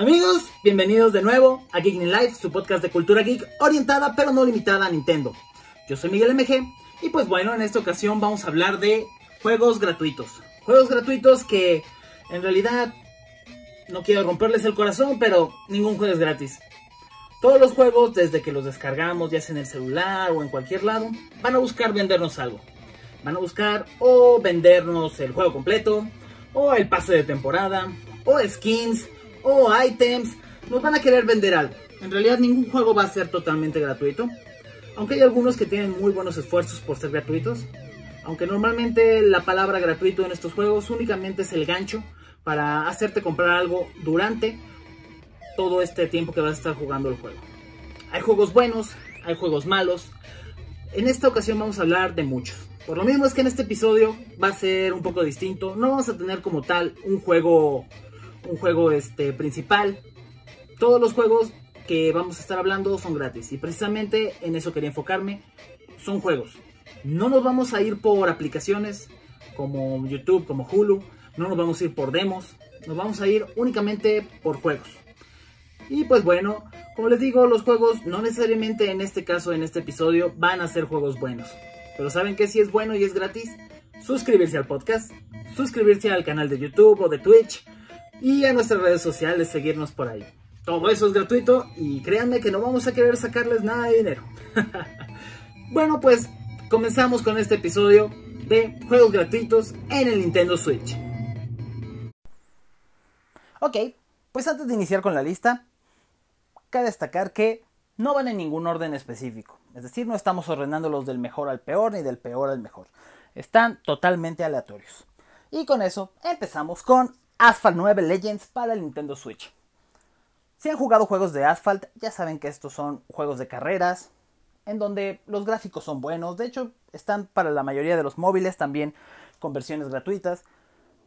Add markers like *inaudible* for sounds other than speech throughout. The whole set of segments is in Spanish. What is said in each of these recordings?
Amigos, bienvenidos de nuevo a Geek Life, su podcast de cultura geek orientada pero no limitada a Nintendo. Yo soy Miguel MG y pues bueno, en esta ocasión vamos a hablar de juegos gratuitos. Juegos gratuitos que en realidad no quiero romperles el corazón, pero ningún juego es gratis. Todos los juegos, desde que los descargamos, ya sea en el celular o en cualquier lado, van a buscar vendernos algo. Van a buscar o vendernos el juego completo, o el pase de temporada, o skins, o items. Nos van a querer vender algo. En realidad ningún juego va a ser totalmente gratuito. Aunque hay algunos que tienen muy buenos esfuerzos por ser gratuitos. Aunque normalmente la palabra gratuito en estos juegos únicamente es el gancho para hacerte comprar algo durante todo este tiempo que vas a estar jugando el juego. Hay juegos buenos, hay juegos malos. En esta ocasión vamos a hablar de muchos. Por lo mismo es que en este episodio va a ser un poco distinto. No vamos a tener como tal un juego, un juego este, principal. Todos los juegos que vamos a estar hablando son gratis. Y precisamente en eso quería enfocarme. Son juegos. No nos vamos a ir por aplicaciones como YouTube, como Hulu. No nos vamos a ir por demos. Nos vamos a ir únicamente por juegos. Y pues bueno, como les digo, los juegos no necesariamente en este caso, en este episodio, van a ser juegos buenos. Pero ¿saben que si es bueno y es gratis? Suscribirse al podcast, suscribirse al canal de YouTube o de Twitch y a nuestras redes sociales, seguirnos por ahí. Todo eso es gratuito y créanme que no vamos a querer sacarles nada de dinero. *laughs* bueno, pues comenzamos con este episodio de juegos gratuitos en el Nintendo Switch. Ok, pues antes de iniciar con la lista, cabe destacar que no van en ningún orden específico. Es decir, no estamos ordenándolos del mejor al peor ni del peor al mejor. Están totalmente aleatorios. Y con eso empezamos con Asphalt 9 Legends para el Nintendo Switch. Si han jugado juegos de Asphalt, ya saben que estos son juegos de carreras, en donde los gráficos son buenos. De hecho, están para la mayoría de los móviles también con versiones gratuitas.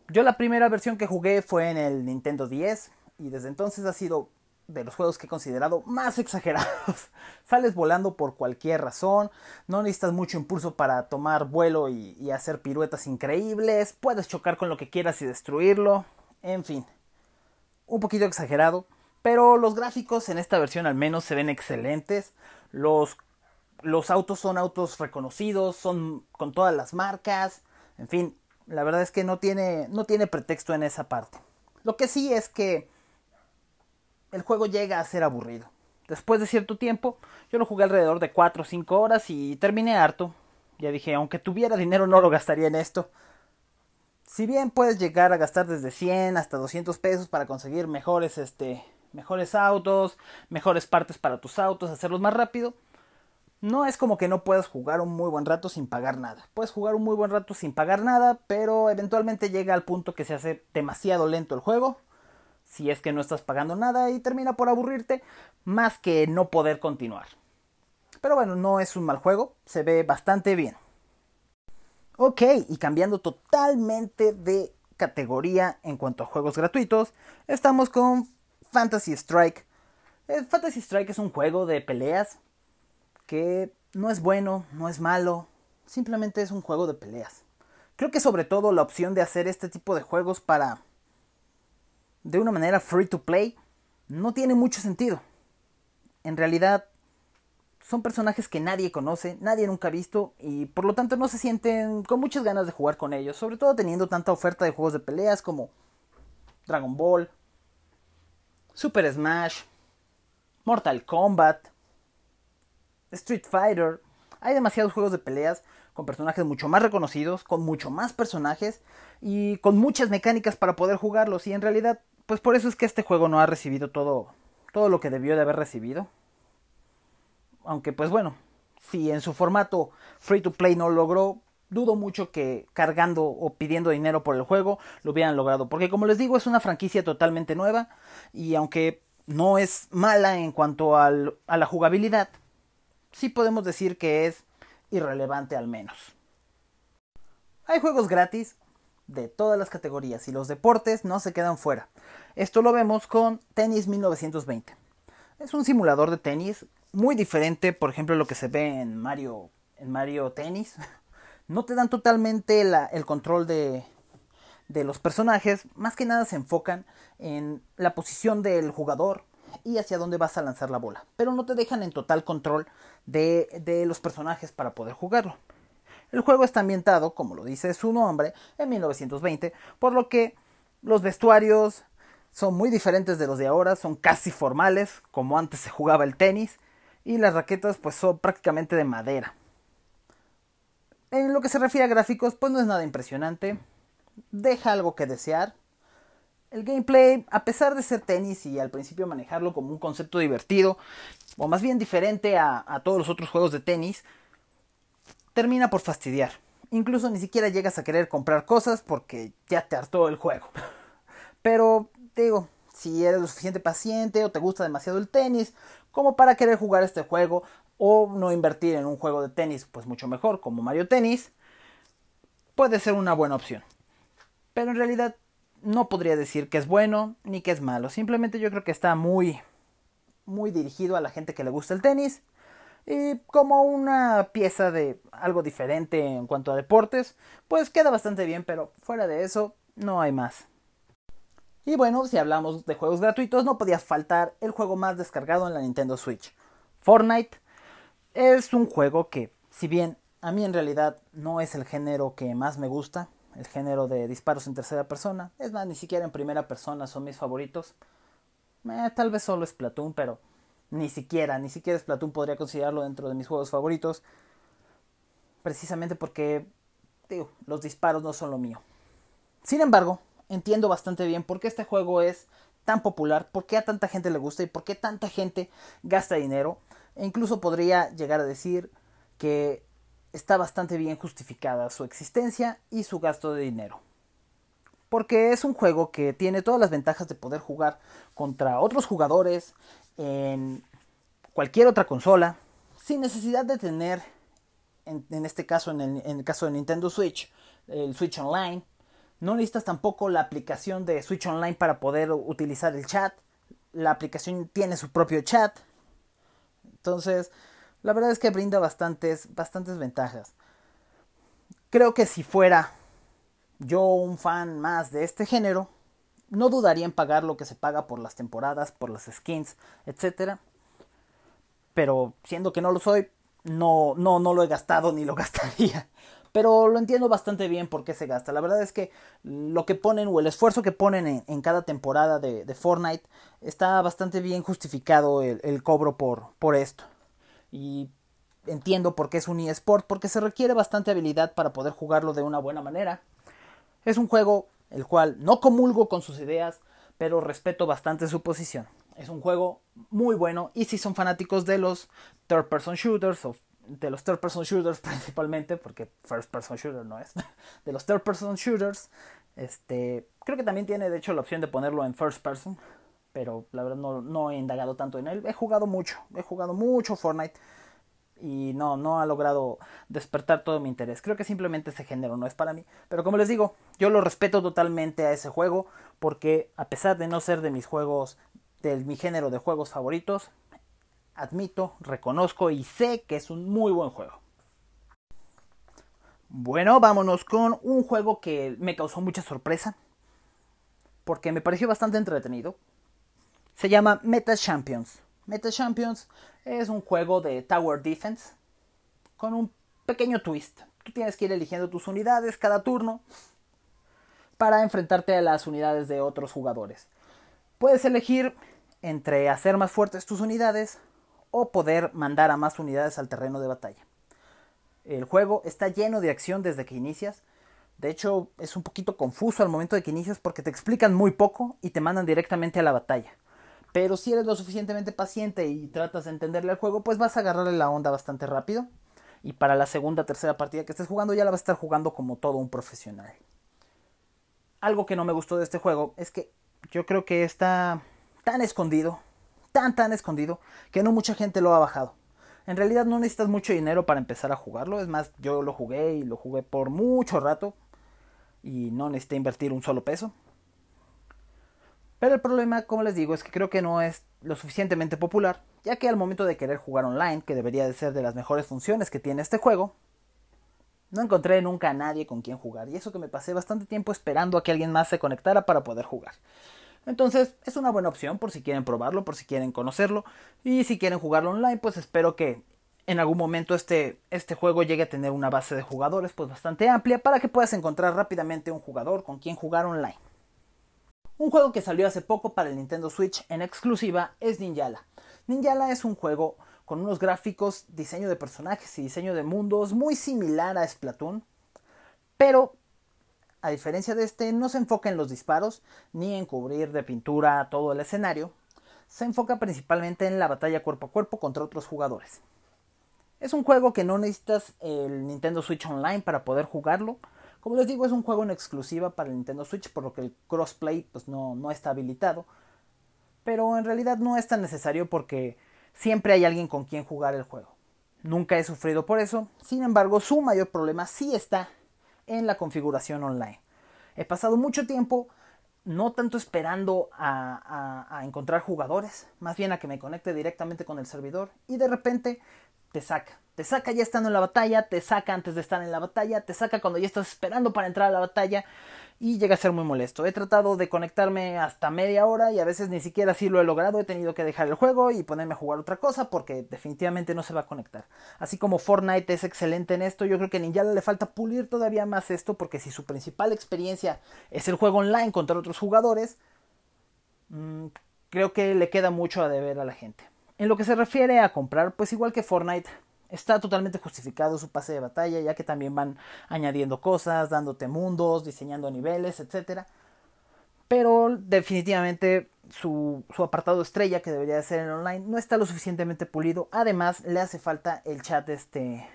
Yo la primera versión que jugué fue en el Nintendo 10 y desde entonces ha sido de los juegos que he considerado más *laughs* exagerados. Sales volando por cualquier razón, no necesitas mucho impulso para tomar vuelo y, y, hacer piruetas increíbles, puedes chocar con lo que quieras y destruirlo, en fin, un poquito exagerado, pero los gráficos en esta versión al menos se ven excelentes, los, los autos son autos reconocidos, son con todas las marcas, en fin, la verdad es que no tiene, no tiene pretexto en esa parte. Lo que sí es que el juego llega a ser aburrido. Después de cierto tiempo, yo lo jugué alrededor de 4 o 5 horas y terminé harto. Ya dije, aunque tuviera dinero no lo gastaría en esto. Si bien puedes llegar a gastar desde 100 hasta 200 pesos para conseguir mejores, este, mejores autos, mejores partes para tus autos, hacerlos más rápido, no es como que no puedas jugar un muy buen rato sin pagar nada. Puedes jugar un muy buen rato sin pagar nada, pero eventualmente llega al punto que se hace demasiado lento el juego si es que no estás pagando nada y termina por aburrirte más que no poder continuar. Pero bueno, no es un mal juego, se ve bastante bien. Ok, y cambiando totalmente de categoría en cuanto a juegos gratuitos, estamos con Fantasy Strike. Eh, Fantasy Strike es un juego de peleas que no es bueno, no es malo, simplemente es un juego de peleas. Creo que sobre todo la opción de hacer este tipo de juegos para de una manera free to play no tiene mucho sentido. En realidad son personajes que nadie conoce, nadie nunca ha visto y por lo tanto no se sienten con muchas ganas de jugar con ellos, sobre todo teniendo tanta oferta de juegos de peleas como Dragon Ball, Super Smash, Mortal Kombat, Street Fighter. Hay demasiados juegos de peleas con personajes mucho más reconocidos, con mucho más personajes y con muchas mecánicas para poder jugarlos y en realidad pues por eso es que este juego no ha recibido todo, todo lo que debió de haber recibido. Aunque pues bueno, si en su formato free to play no logró, dudo mucho que cargando o pidiendo dinero por el juego lo hubieran logrado. Porque como les digo, es una franquicia totalmente nueva y aunque no es mala en cuanto al, a la jugabilidad, sí podemos decir que es irrelevante al menos. Hay juegos gratis de todas las categorías y los deportes no se quedan fuera. Esto lo vemos con Tennis 1920. Es un simulador de tenis muy diferente, por ejemplo, lo que se ve en Mario, en Mario Tennis. *laughs* No te dan totalmente el control de, de los personajes más que nada se enfocan en la posición del jugador y hacia dónde vas a lanzar la bola, pero no te dejan en total control de, de los personajes para poder jugarlo. El juego está ambientado, como lo dice su nombre, en 1920, por lo que los vestuarios son muy diferentes de los de ahora, son casi formales, como antes se jugaba el tenis, y las raquetas pues son prácticamente de madera. En lo que se refiere a gráficos, pues no es nada impresionante, deja algo que desear. El gameplay, a pesar de ser tenis y al principio manejarlo como un concepto divertido, o más bien diferente a, a todos los otros juegos de tenis, termina por fastidiar. Incluso ni siquiera llegas a querer comprar cosas porque ya te hartó el juego. *laughs* Pero digo, si eres lo suficiente paciente o te gusta demasiado el tenis como para querer jugar este juego o no invertir en un juego de tenis, pues mucho mejor como Mario Tennis, puede ser una buena opción. Pero en realidad no podría decir que es bueno ni que es malo. Simplemente yo creo que está muy muy dirigido a la gente que le gusta el tenis y como una pieza de algo diferente en cuanto a deportes, pues queda bastante bien, pero fuera de eso no hay más. Y bueno, si hablamos de juegos gratuitos, no podía faltar el juego más descargado en la Nintendo Switch. Fortnite es un juego que, si bien a mí en realidad no es el género que más me gusta, el género de disparos en tercera persona, es más, ni siquiera en primera persona son mis favoritos. Eh, tal vez solo Splatoon, pero ni siquiera, ni siquiera Splatoon podría considerarlo dentro de mis juegos favoritos. Precisamente porque, los disparos no son lo mío. Sin embargo, entiendo bastante bien por qué este juego es tan popular, por qué a tanta gente le gusta y por qué tanta gente gasta dinero. E incluso podría llegar a decir que está bastante bien justificada su existencia y su gasto de dinero. Porque es un juego que tiene todas las ventajas de poder jugar contra otros jugadores en cualquier otra consola, sin necesidad de tener, en, este caso, en el, en el caso de Nintendo Switch, el Switch Online, no necesitas tampoco la aplicación de Switch Online para poder utilizar el chat. La aplicación tiene su propio chat. Entonces, la verdad es que brinda bastantes, bastantes ventajas. Creo que si fuera yo un fan más de este género, no dudaría en pagar lo que se paga por las temporadas, por las skins, etc. Pero siendo que no lo soy, no, no, no lo he gastado ni lo *laughs* gastaría pero lo entiendo bastante bien por qué se gasta. La verdad es que lo que ponen o el esfuerzo que ponen en, cada temporada de, Fortnite está bastante bien justificado el, cobro por, por esto. Y entiendo por qué es un eSport, porque se requiere bastante habilidad para poder jugarlo de una buena manera. Es un juego el cual no comulgo con sus ideas, pero respeto bastante su posición. Es un juego muy bueno y si son fanáticos de los third person shooters o de los third person shooters *laughs* principalmente, porque first person shooter no es, *laughs* de los third person shooters, este, creo que también tiene de hecho la opción de ponerlo en first person, pero la verdad no, no he indagado tanto en él. He jugado mucho, he jugado mucho Fortnite y no, no ha logrado despertar todo mi interés. Creo que simplemente ese género no es para mí. Pero como les digo, yo lo respeto totalmente a ese juego porque a pesar de no ser de mis juegos, de mi género de juegos favoritos, admito, reconozco y sé que es un muy buen juego. Bueno, vámonos con un juego que me causó mucha sorpresa porque me pareció bastante entretenido. Se llama Meta Champions. Meta Champions es un juego de Tower Defense con un pequeño twist. Tú tienes que ir eligiendo tus unidades cada turno para enfrentarte a las unidades de otros jugadores. Puedes elegir entre hacer más fuertes tus unidades o poder mandar a más unidades al terreno de batalla. El juego está lleno de acción desde que inicias. De hecho, es un poquito confuso al momento de que inicias porque te explican muy poco y te mandan directamente a la batalla. Pero si eres lo suficientemente paciente y tratas de entenderle al juego, pues vas a agarrarle la onda bastante rápido. Y para la segunda, tercera partida que estés jugando, ya la vas a estar jugando como todo un profesional. Algo que no me gustó de este juego es que yo creo que está tan escondido, tan tan escondido que no mucha gente lo ha bajado. En realidad no necesitas mucho dinero para empezar a jugarlo. Es más, yo lo jugué y lo jugué por mucho rato. Y no necesité invertir un solo peso. Pero el problema, como les digo, es que creo que no es lo suficientemente popular. Ya que al momento de querer jugar online, que debería de ser de las mejores funciones que tiene este juego, No encontré nunca a nadie con quien jugar y eso que me pasé bastante tiempo esperando a que alguien más se conectara para poder jugar. Entonces es una buena opción por si quieren probarlo, por si quieren conocerlo y si quieren jugarlo online pues espero que en algún momento este, este juego llegue a tener una base de jugadores pues bastante amplia para que puedas encontrar rápidamente un jugador con quien jugar online. Un juego que salió hace poco para el Nintendo Switch en exclusiva es Ninjala. Ninjala es un juego con unos gráficos, diseño de personajes y diseño de mundos muy similar a Splatoon, pero a diferencia de este no se enfoca en los disparos ni en cubrir de pintura todo el escenario, se enfoca principalmente en la batalla cuerpo a cuerpo contra otros jugadores. Es un juego que no necesitas el Nintendo Switch Online para poder jugarlo. Como les digo, es un juego en exclusiva para el Nintendo Switch, por lo que el crossplay pues, no, no está habilitado. Pero en realidad no es tan necesario porque siempre hay alguien con quien jugar el juego. Nunca he sufrido por eso, sin embargo su mayor problema sí está en la configuración online. He pasado mucho tiempo no tanto esperando a, encontrar jugadores, más bien a que me conecte directamente con el servidor y de repente te saca. Te saca ya estando en la batalla, te saca antes de estar en la batalla, te saca cuando ya estás esperando para entrar a la batalla y llega a ser muy molesto. He tratado de conectarme hasta media hora y a veces ni siquiera así lo he logrado. He tenido que dejar el juego y ponerme a jugar otra cosa porque definitivamente no se va a conectar. Así como Fortnite es excelente en esto, yo creo que a Ninja le falta pulir todavía más esto porque si su principal experiencia es el juego online contra otros jugadores, mmm, creo que le queda mucho a deber a la gente. En lo que se refiere a comprar, pues igual que Fortnite, está totalmente justificado su pase de batalla, ya que también van añadiendo cosas, dándote mundos, diseñando niveles, etc. Pero definitivamente su, su, apartado estrella, que debería de ser en online, no está lo suficientemente pulido. Además, le hace falta el chat, este,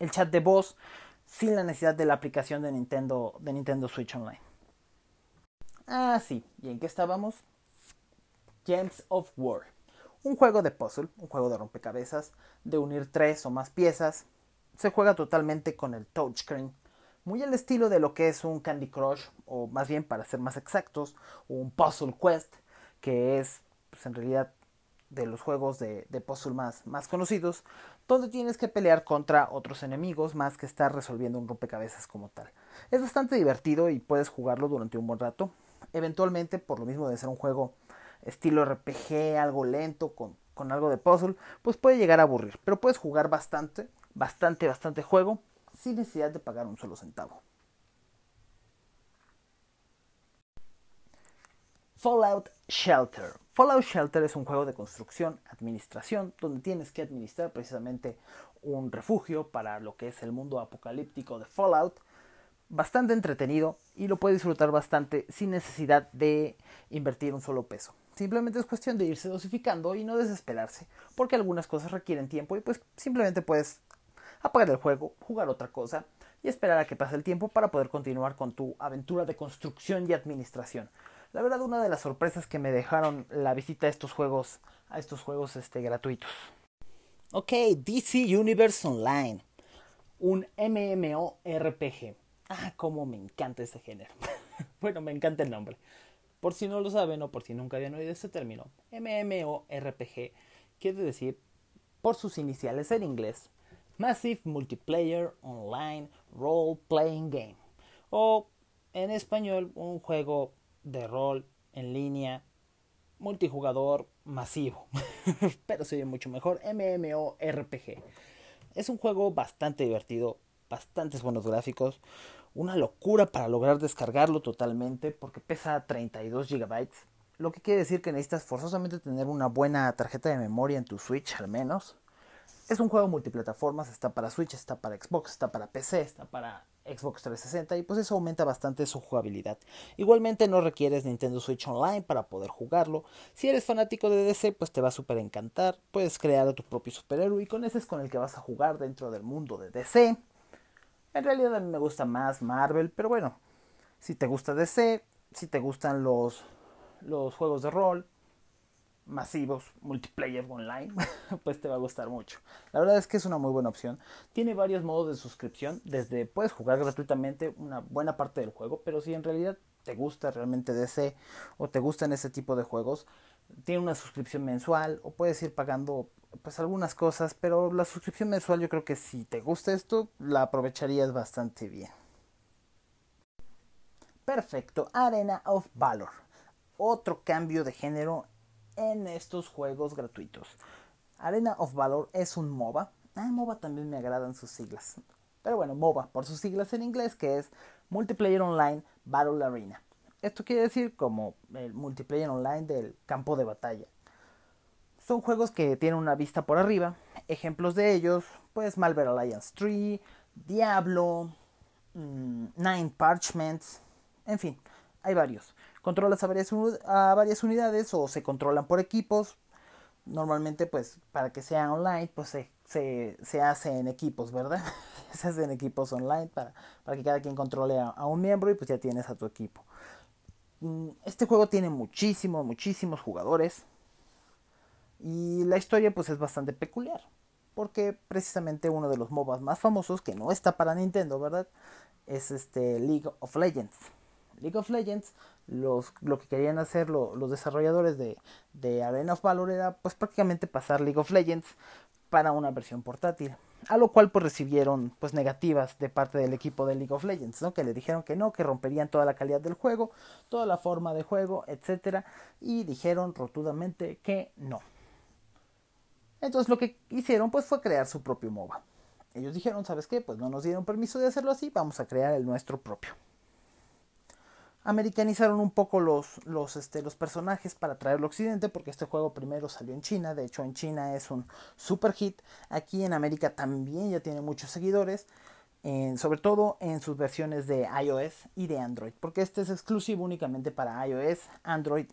el chat de voz, sin la necesidad de la aplicación de Nintendo, de Nintendo Switch Online. Ah, sí. ¿Y en qué estábamos? Gems of War. Un juego de puzzle, un juego de rompecabezas, de unir tres o más piezas. Se juega totalmente con el touchscreen, muy al estilo de lo que es un Candy Crush, o más bien para ser más exactos, un Puzzle Quest, que es pues, en realidad de los juegos de, de, puzzle más, más conocidos, donde tienes que pelear contra otros enemigos más que estar resolviendo un rompecabezas como tal. Es bastante divertido y puedes jugarlo durante un buen rato. Eventualmente, por lo mismo de ser un juego estilo RPG, algo lento, con, con algo de puzzle, pues puede llegar a aburrir. Pero puedes jugar bastante, bastante, bastante juego sin necesidad de pagar un solo centavo. Fallout Shelter. Fallout Shelter es un juego de construcción, administración, donde tienes que administrar precisamente un refugio para lo que es el mundo apocalíptico de Fallout. Bastante entretenido y lo puedes disfrutar bastante sin necesidad de invertir un solo peso. Simplemente es cuestión de irse dosificando y no desesperarse, porque algunas cosas requieren tiempo y pues simplemente puedes apagar el juego, jugar otra cosa y esperar a que pase el tiempo para poder continuar con tu aventura de construcción y administración. La verdad, una de las sorpresas que me dejaron la visita a estos juegos, a estos juegos este, gratuitos. Ok, DC Universe Online, un MMORPG. Ah, cómo me encanta ese género. *laughs* bueno, me encanta el nombre. Por si no lo saben o por si nunca habían oído este término, MMORPG quiere decir, por sus iniciales en inglés, Massive Multiplayer Online Role Playing Game, o en español, un juego de rol en línea multijugador masivo, *laughs* pero se mucho mejor, MMORPG. Es un juego bastante divertido, bastantes buenos gráficos, una locura para lograr descargarlo totalmente porque pesa 32 GB. Lo que quiere decir que necesitas forzosamente tener una buena tarjeta de memoria en tu Switch al menos. Es un juego multiplataformas, está para Switch, está para Xbox, está para PC, está para Xbox 360 y pues eso aumenta bastante su jugabilidad. Igualmente no requieres Nintendo Switch Online para poder jugarlo. Si eres fanático de DC pues te va a super encantar. Puedes crear a tu propio superhéroe y con ese es con el que vas a jugar dentro del mundo de DC. En realidad a mí me gusta más Marvel, pero bueno, si te gusta DC, si te gustan los, los juegos de rol masivos, multiplayer online, *laughs* pues te va a gustar mucho. La verdad es que es una muy buena opción. Tiene varios modos de suscripción, desde puedes jugar gratuitamente una buena parte del juego, pero si en realidad te gusta realmente DC o te gustan ese tipo de juegos, tiene una suscripción mensual o puedes ir pagando pues algunas cosas, pero la suscripción mensual yo creo que si te gusta esto, la aprovecharías bastante bien. Perfecto, Arena of Valor. Otro cambio de género en estos juegos gratuitos. Arena of Valor es un MOBA. Ah, MOBA también me agradan sus siglas. Pero bueno, MOBA por sus siglas en inglés que es Multiplayer Online Battle Arena. Esto quiere decir como el multiplayer online del campo de batalla. Son juegos que tienen una vista por arriba. Ejemplos de ellos, pues Malware Alliance 3, Diablo, mm, Nine Parchments, en fin, hay varios. Controlas a varias, a varias unidades o se controlan por equipos. Normalmente, pues, para que sea online, pues se, se, se hace en equipos, ¿verdad? *laughs* se hace en equipos online para, para que cada quien controle a, a un miembro y pues ya tienes a tu equipo. Mm, este juego tiene muchísimos, muchísimos jugadores. Y la historia pues es bastante peculiar. Porque precisamente uno de los MOBAs más famosos, que no está para Nintendo, ¿verdad? Es este League of Legends. League of Legends, los, lo que querían hacer los desarrolladores de, de Arena of Valor era pues prácticamente pasar League of Legends para una versión portátil. A lo cual pues recibieron pues negativas de parte del equipo de League of Legends, ¿no? Que le dijeron que no, que romperían toda la calidad del juego, toda la forma de juego, etcétera, y dijeron rotundamente que no. Entonces lo que hicieron pues fue crear su propio MOBA. Ellos dijeron, ¿sabes qué? Pues no nos dieron permiso de hacerlo así, vamos a crear el nuestro propio. Americanizaron un poco los, los, este, los personajes para traerlo a Occidente, porque este juego primero salió en China, de hecho en China es un super hit, aquí en América también ya tiene muchos seguidores, sobre todo en sus versiones de iOS y de Android, porque este es exclusivo únicamente para iOS, Android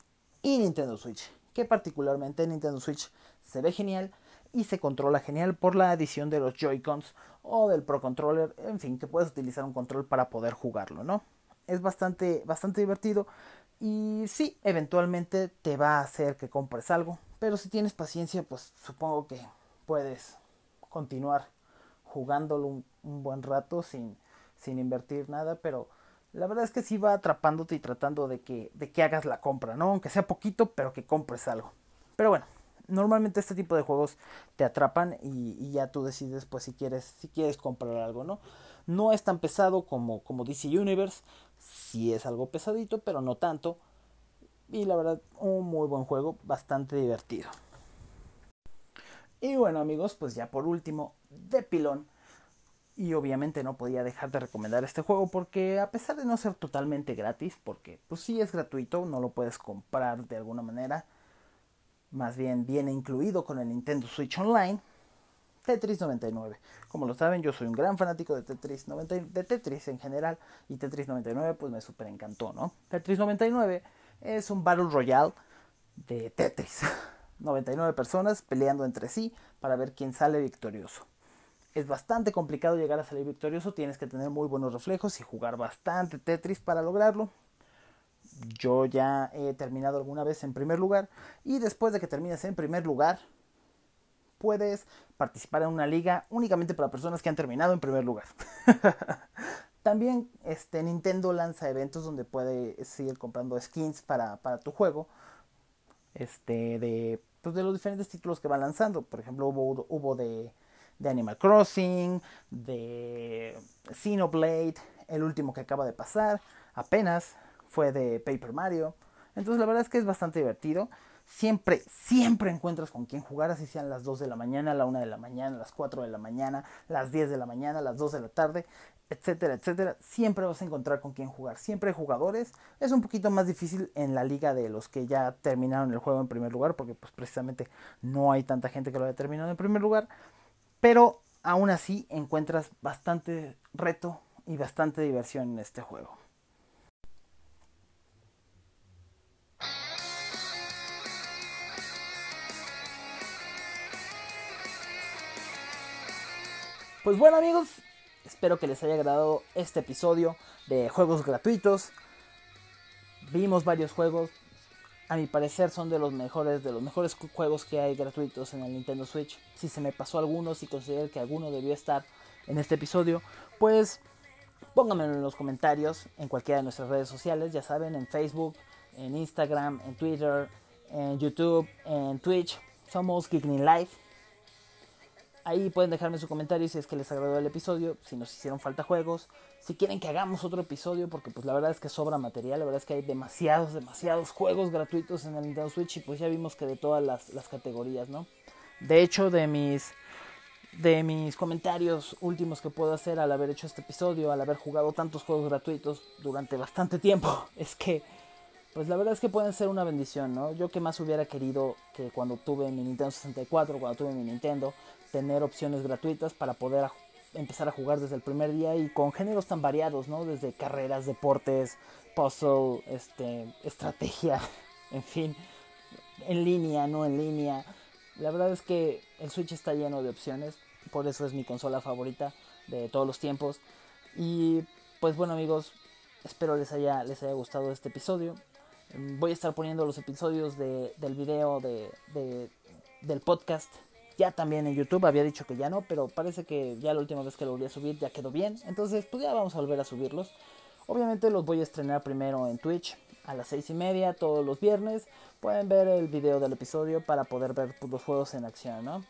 y Nintendo Switch, que particularmente en Nintendo Switch se ve genial y se controla genial por la adición de los Joy-Cons o del Pro Controller, en fin, que puedes utilizar un control para poder jugarlo, ¿no? Es bastante, bastante divertido y sí, eventualmente te va a hacer que compres algo, pero si tienes paciencia, pues supongo que puedes continuar jugándolo un, buen rato sin, sin invertir nada, pero la verdad es que sí va atrapándote y tratando de que, de que hagas la compra, ¿no? Aunque sea poquito, pero que compres algo. Pero bueno, normalmente este tipo de juegos te atrapan y, ya tú decides pues si quieres si quieres comprar algo no no es tan pesado como como DC Universe. Sí es algo pesadito pero no tanto. Y la verdad un muy buen juego bastante divertido. Y bueno amigos pues ya por último de pilón y obviamente no podía dejar de recomendar este juego porque a pesar de no ser totalmente gratis porque pues sí es gratuito no lo puedes comprar de alguna manera más bien viene incluido con el Nintendo Switch Online, Tetris 99. Como lo saben, yo soy un gran fanático de Tetris, 90, de Tetris en general y Tetris 99 pues me super encantó, ¿no? Tetris 99 es un Battle Royale de Tetris. *laughs* 99 personas peleando entre sí para ver quién sale victorioso. Es bastante complicado llegar a salir victorioso, tienes que tener muy buenos reflejos y jugar bastante Tetris para lograrlo yo ya he terminado alguna vez en primer lugar y después de que termines en primer lugar puedes participar en una liga únicamente para personas que han terminado en primer lugar. *laughs* También este, Nintendo lanza eventos donde puedes ir comprando skins para, para tu juego. Este, de, pues de los diferentes títulos que van lanzando. Por ejemplo, hubo, hubo de, de Animal Crossing, de Xenoblade, el último que acaba de pasar, apenas fue de Paper Mario. Entonces la verdad es que es bastante divertido. Siempre, siempre encuentras con quién jugar, así sean las 2 de la mañana, la 1 de la mañana, las 4 de la mañana, las 10 de la mañana, las 2 de la tarde, etcétera, etcétera. Siempre vas a encontrar con quién jugar. Siempre hay jugadores. Es un poquito más difícil en la liga de los que ya terminaron el juego en primer lugar, porque pues precisamente no hay tanta gente que lo haya terminado en primer lugar. Pero aún así encuentras bastante reto y bastante diversión en este juego. Pues bueno amigos, espero que les haya agradado este episodio de juegos gratuitos. Vimos varios juegos, a mi parecer son de los mejores, de los mejores juegos que hay gratuitos en el Nintendo Switch. Si se me pasó alguno, si considero que alguno debió estar en este episodio, pues pónganmelo en los comentarios en cualquiera de nuestras redes sociales, ya saben, en Facebook, en Instagram, en Twitter, en YouTube, en Twitch. Somos Geekling Live Ahí pueden dejarme su comentario si es que les agradó el episodio, si nos hicieron falta juegos, si quieren que hagamos otro episodio, porque pues la verdad es que sobra material, la verdad es que hay demasiados, demasiados juegos gratuitos en el Nintendo Switch y pues ya vimos que de todas las, las categorías, ¿no? De hecho, de mis de mis comentarios últimos que puedo hacer al haber hecho este episodio, al haber jugado tantos juegos gratuitos durante bastante tiempo, *laughs* es que, pues la verdad es que pueden ser una bendición, ¿no? Yo que más hubiera querido que cuando tuve mi Nintendo 64, cuando tuve mi Nintendo, tener opciones gratuitas para poder empezar a jugar desde el primer día y con géneros tan variados, ¿no? Desde carreras, deportes, puzzle, este, estrategia, *laughs* en fin, en línea, no en línea. La verdad es que el Switch está lleno de opciones, por eso es mi consola favorita de todos los tiempos. Y pues bueno amigos, espero les haya, les haya gustado este episodio. Voy a estar poniendo los episodios de, del video de, de, del podcast ya también en YouTube. Había dicho que ya no, pero parece que ya la última vez que lo volví a subir ya quedó bien. Entonces pues ya vamos a volver a subirlos. Obviamente los voy a estrenar primero en Twitch a las seis y media todos los viernes. Pueden ver el video del episodio para poder ver pues, los juegos en acción, ¿no?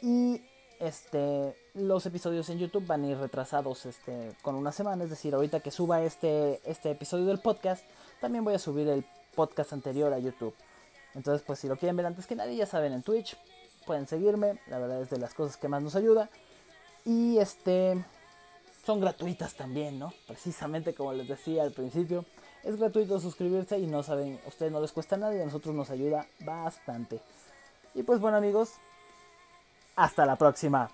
Y este, los episodios en YouTube van a ir retrasados este, con una semana. Es decir, ahorita que suba este, este episodio del podcast, también voy a subir el podcast anterior a YouTube. Entonces, pues si lo quieren ver antes que nadie, ya saben, en Twitch pueden seguirme. La verdad es de las cosas que más nos ayuda. Y este son gratuitas también, ¿no? Precisamente como les decía al principio, es gratuito suscribirse y no saben, a ustedes no les cuesta nada y a nosotros nos ayuda bastante. Y pues bueno amigos, hasta la próxima.